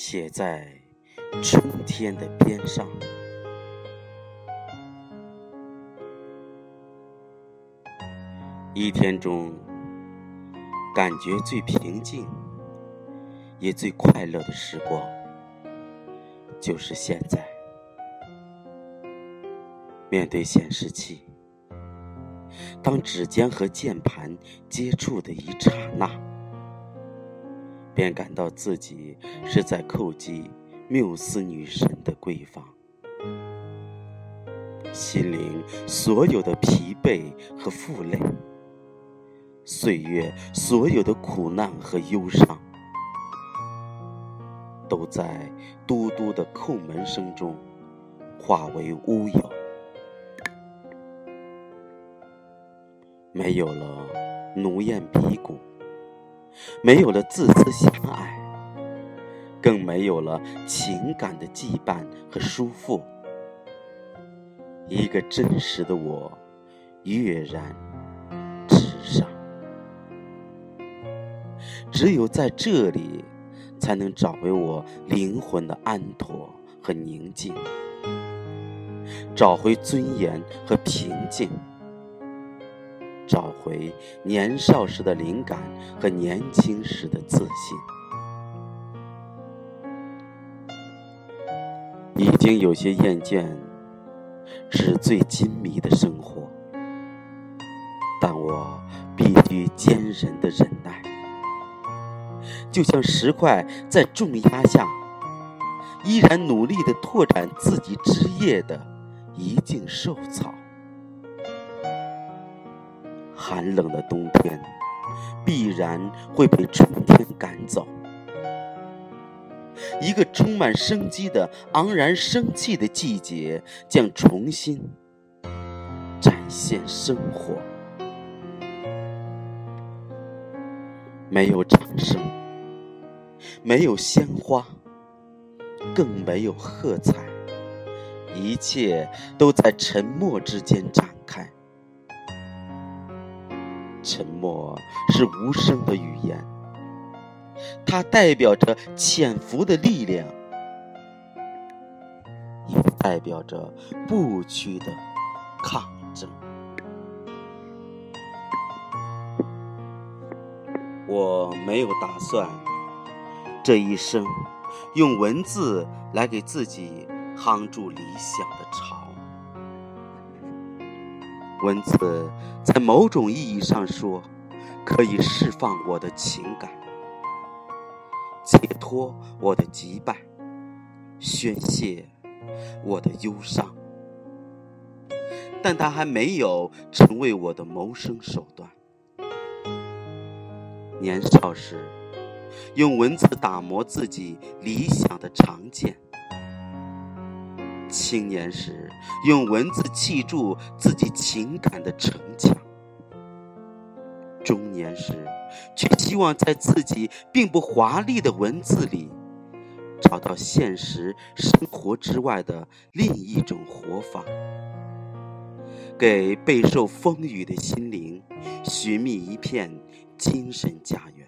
写在春天的边上。一天中，感觉最平静也最快乐的时光，就是现在。面对显示器，当指尖和键盘接触的一刹那，便感到自己是在叩击缪斯女神的闺房，心灵所有的疲惫和负累。岁月所有的苦难和忧伤，都在嘟嘟的叩门声中化为乌有。没有了奴艳鼻骨，没有了自私狭隘，更没有了情感的羁绊和束缚。一个真实的我，跃然纸上。只有在这里，才能找回我灵魂的安妥和宁静，找回尊严和平静，找回年少时的灵感和年轻时的自信。已经有些厌倦纸醉金迷的生活，但我必须坚韧的忍耐。就像石块在重压下，依然努力的拓展自己枝叶的一茎瘦草。寒冷的冬天必然会被春天赶走，一个充满生机的昂然生气的季节将重新展现生活。没有掌声。没有鲜花，更没有喝彩，一切都在沉默之间展。沉默是无声的语言，它代表着潜伏的力量，也代表着不屈的抗争。我没有打算。这一生，用文字来给自己夯筑理想的巢。文字在某种意义上说，可以释放我的情感，解脱我的羁绊，宣泄我的忧伤。但它还没有成为我的谋生手段。年少时。用文字打磨自己理想的长剑，青年时用文字砌筑自己情感的城墙，中年时却希望在自己并不华丽的文字里，找到现实生活之外的另一种活法，给备受风雨的心灵寻觅一片精神家园。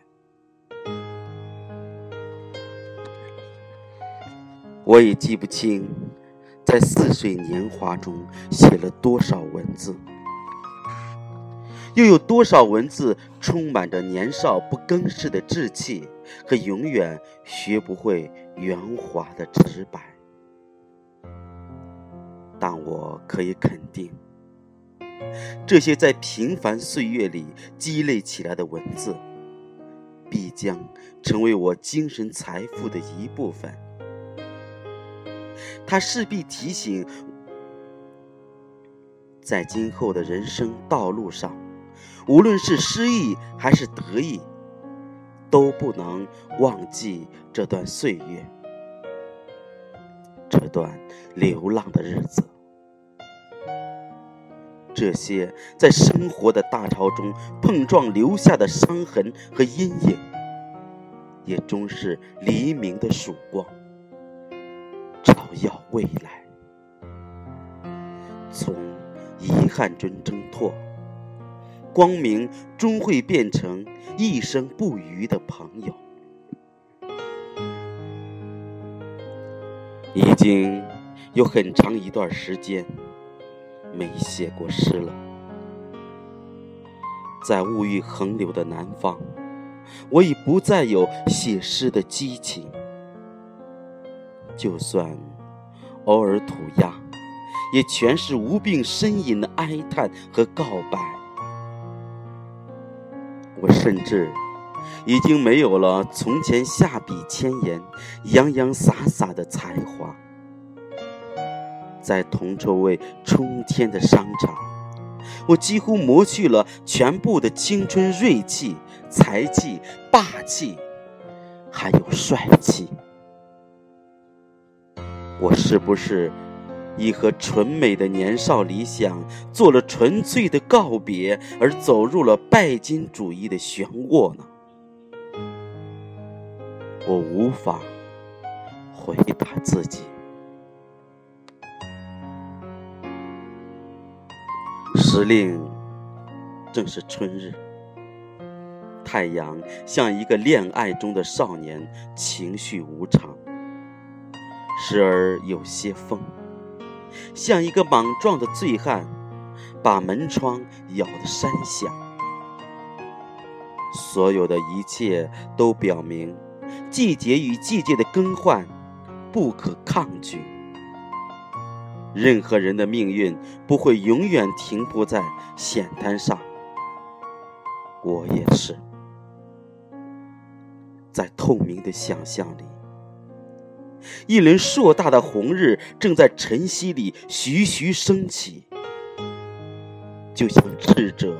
我已记不清，在似水年华中写了多少文字，又有多少文字充满着年少不更事的稚气和永远学不会圆滑的直白。但我可以肯定，这些在平凡岁月里积累起来的文字，必将成为我精神财富的一部分。他势必提醒，在今后的人生道路上，无论是失意还是得意，都不能忘记这段岁月，这段流浪的日子，这些在生活的大潮中碰撞留下的伤痕和阴影，也终是黎明的曙光。要未来，从遗憾中挣脱，光明终会变成一生不渝的朋友。已经有很长一段时间没写过诗了。在物欲横流的南方，我已不再有写诗的激情。就算偶尔涂鸦，也全是无病呻吟的哀叹和告白。我甚至……已经没有了从前下笔千言、洋洋洒洒的才华，在铜臭味冲天的商场，我几乎磨去了全部的青春锐气、才气、霸气，还有帅气。我是不是已和纯美的年少理想做了纯粹的告别，而走入了拜金主义的漩涡呢？我无法回答自己。时令正是春日，太阳像一个恋爱中的少年，情绪无常，时而有些风，像一个莽撞的醉汉，把门窗咬得山响。所有的一切都表明。季节与季节的更换，不可抗拒。任何人的命运不会永远停泊在险滩上。我也是，在透明的想象里，一轮硕大的红日正在晨曦里徐徐升起，就像智者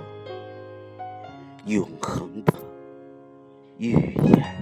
永恒的预言。